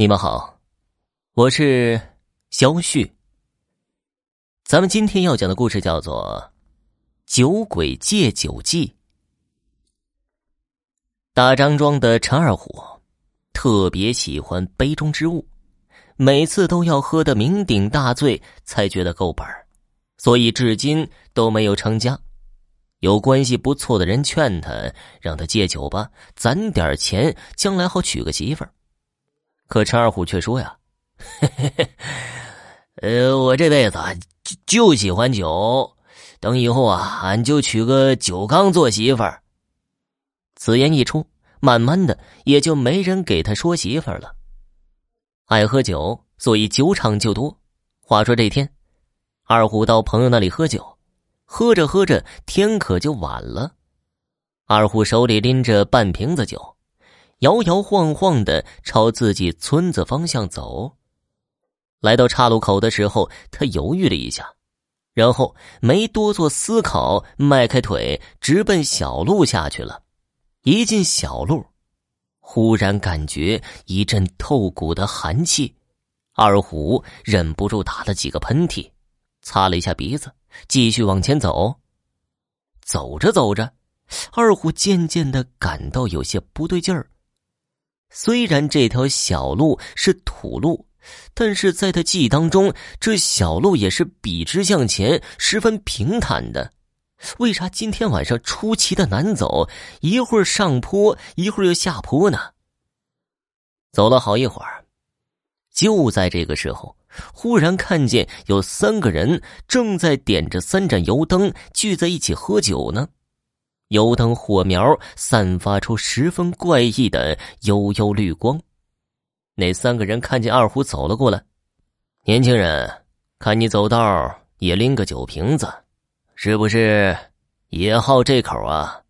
你们好，我是肖旭。咱们今天要讲的故事叫做《酒鬼戒酒记》。大张庄的陈二虎特别喜欢杯中之物，每次都要喝得酩酊大醉才觉得够本所以至今都没有成家。有关系不错的人劝他，让他戒酒吧，攒点钱，将来好娶个媳妇儿。可陈二虎却说：“呀，嘿嘿嘿呃，我这辈子就就喜欢酒，等以后啊，俺就娶个酒缸做媳妇儿。”此言一出，慢慢的也就没人给他说媳妇儿了。爱喝酒，所以酒场就多。话说这天，二虎到朋友那里喝酒，喝着喝着，天可就晚了。二虎手里拎着半瓶子酒。摇摇晃晃的朝自己村子方向走，来到岔路口的时候，他犹豫了一下，然后没多做思考，迈开腿直奔小路下去了。一进小路，忽然感觉一阵透骨的寒气，二虎忍不住打了几个喷嚏，擦了一下鼻子，继续往前走。走着走着，二虎渐渐的感到有些不对劲儿。虽然这条小路是土路，但是在他记忆当中，这小路也是笔直向前，十分平坦的。为啥今天晚上出奇的难走？一会儿上坡，一会儿又下坡呢？走了好一会儿，就在这个时候，忽然看见有三个人正在点着三盏油灯，聚在一起喝酒呢。油灯火苗散发出十分怪异的幽幽绿光，那三个人看见二虎走了过来。年轻人，看你走道也拎个酒瓶子，是不是也好这口啊？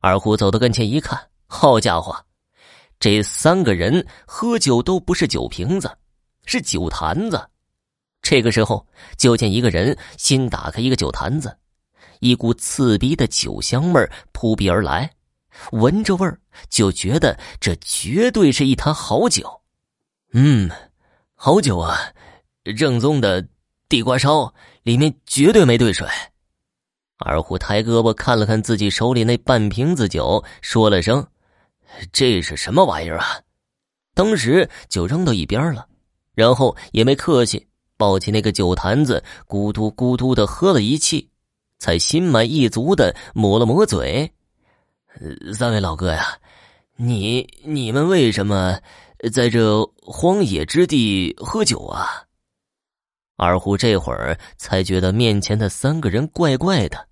二虎走到跟前一看，好家伙，这三个人喝酒都不是酒瓶子，是酒坛子。这个时候，就见一个人新打开一个酒坛子。一股刺鼻的酒香味扑鼻而来，闻着味儿就觉得这绝对是一坛好酒。嗯，好酒啊，正宗的地瓜烧，里面绝对没兑水。二虎抬胳膊看了看自己手里那半瓶子酒，说了声：“这是什么玩意儿啊？”当时就扔到一边了，然后也没客气，抱起那个酒坛子，咕嘟咕嘟的喝了一气。才心满意足的抹了抹嘴，三位老哥呀，你你们为什么在这荒野之地喝酒啊？二虎这会儿才觉得面前的三个人怪怪的，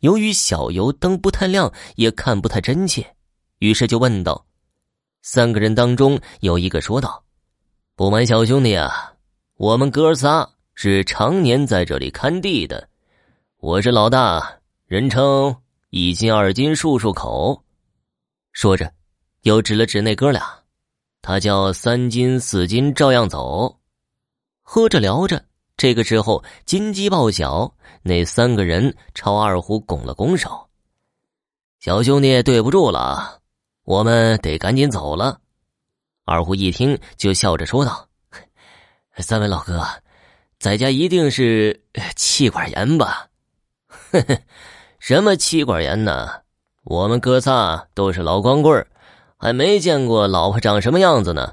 由于小油灯不太亮，也看不太真切，于是就问道：“三个人当中有一个说道，不瞒小兄弟啊，我们哥仨是常年在这里看地的。”我是老大，人称一斤二斤漱漱口。说着，又指了指那哥俩，他叫三斤四斤照样走。喝着聊着，这个时候金鸡报晓，那三个人朝二虎拱了拱手：“小兄弟，对不住了，我们得赶紧走了。”二虎一听，就笑着说道：“三位老哥，在家一定是气管炎吧？”呵呵，什么妻管严呢？我们哥仨都是老光棍还没见过老婆长什么样子呢。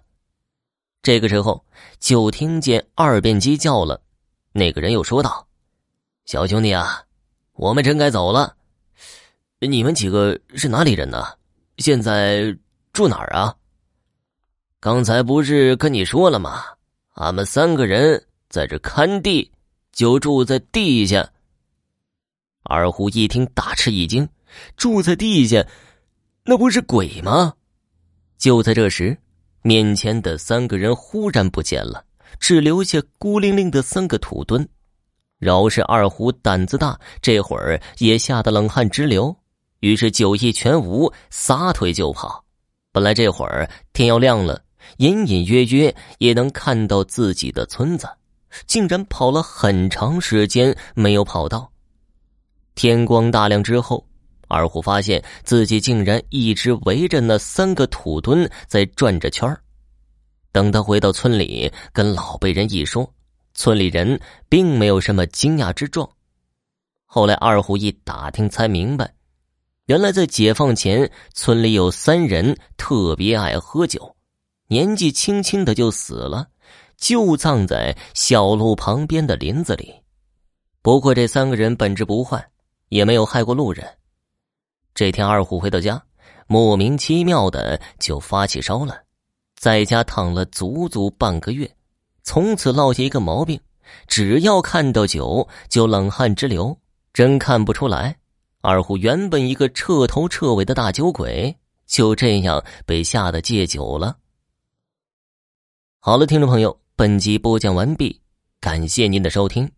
这个时候，就听见二便鸡叫了。那个人又说道：“小兄弟啊，我们真该走了。你们几个是哪里人呢？现在住哪儿啊？刚才不是跟你说了吗？俺们三个人在这看地，就住在地下。”二虎一听，大吃一惊，住在地下，那不是鬼吗？就在这时，面前的三个人忽然不见了，只留下孤零零的三个土墩。饶是二虎胆子大，这会儿也吓得冷汗直流，于是酒意全无，撒腿就跑。本来这会儿天要亮了，隐隐约约也能看到自己的村子，竟然跑了很长时间没有跑到。天光大亮之后，二虎发现自己竟然一直围着那三个土墩在转着圈等他回到村里，跟老辈人一说，村里人并没有什么惊讶之状。后来二虎一打听才明白，原来在解放前，村里有三人特别爱喝酒，年纪轻轻的就死了，就葬在小路旁边的林子里。不过这三个人本质不坏，也没有害过路人。这天二虎回到家，莫名其妙的就发起烧了，在家躺了足足半个月，从此落下一个毛病，只要看到酒就冷汗直流。真看不出来，二虎原本一个彻头彻尾的大酒鬼，就这样被吓得戒酒了。好了，听众朋友，本集播讲完毕，感谢您的收听。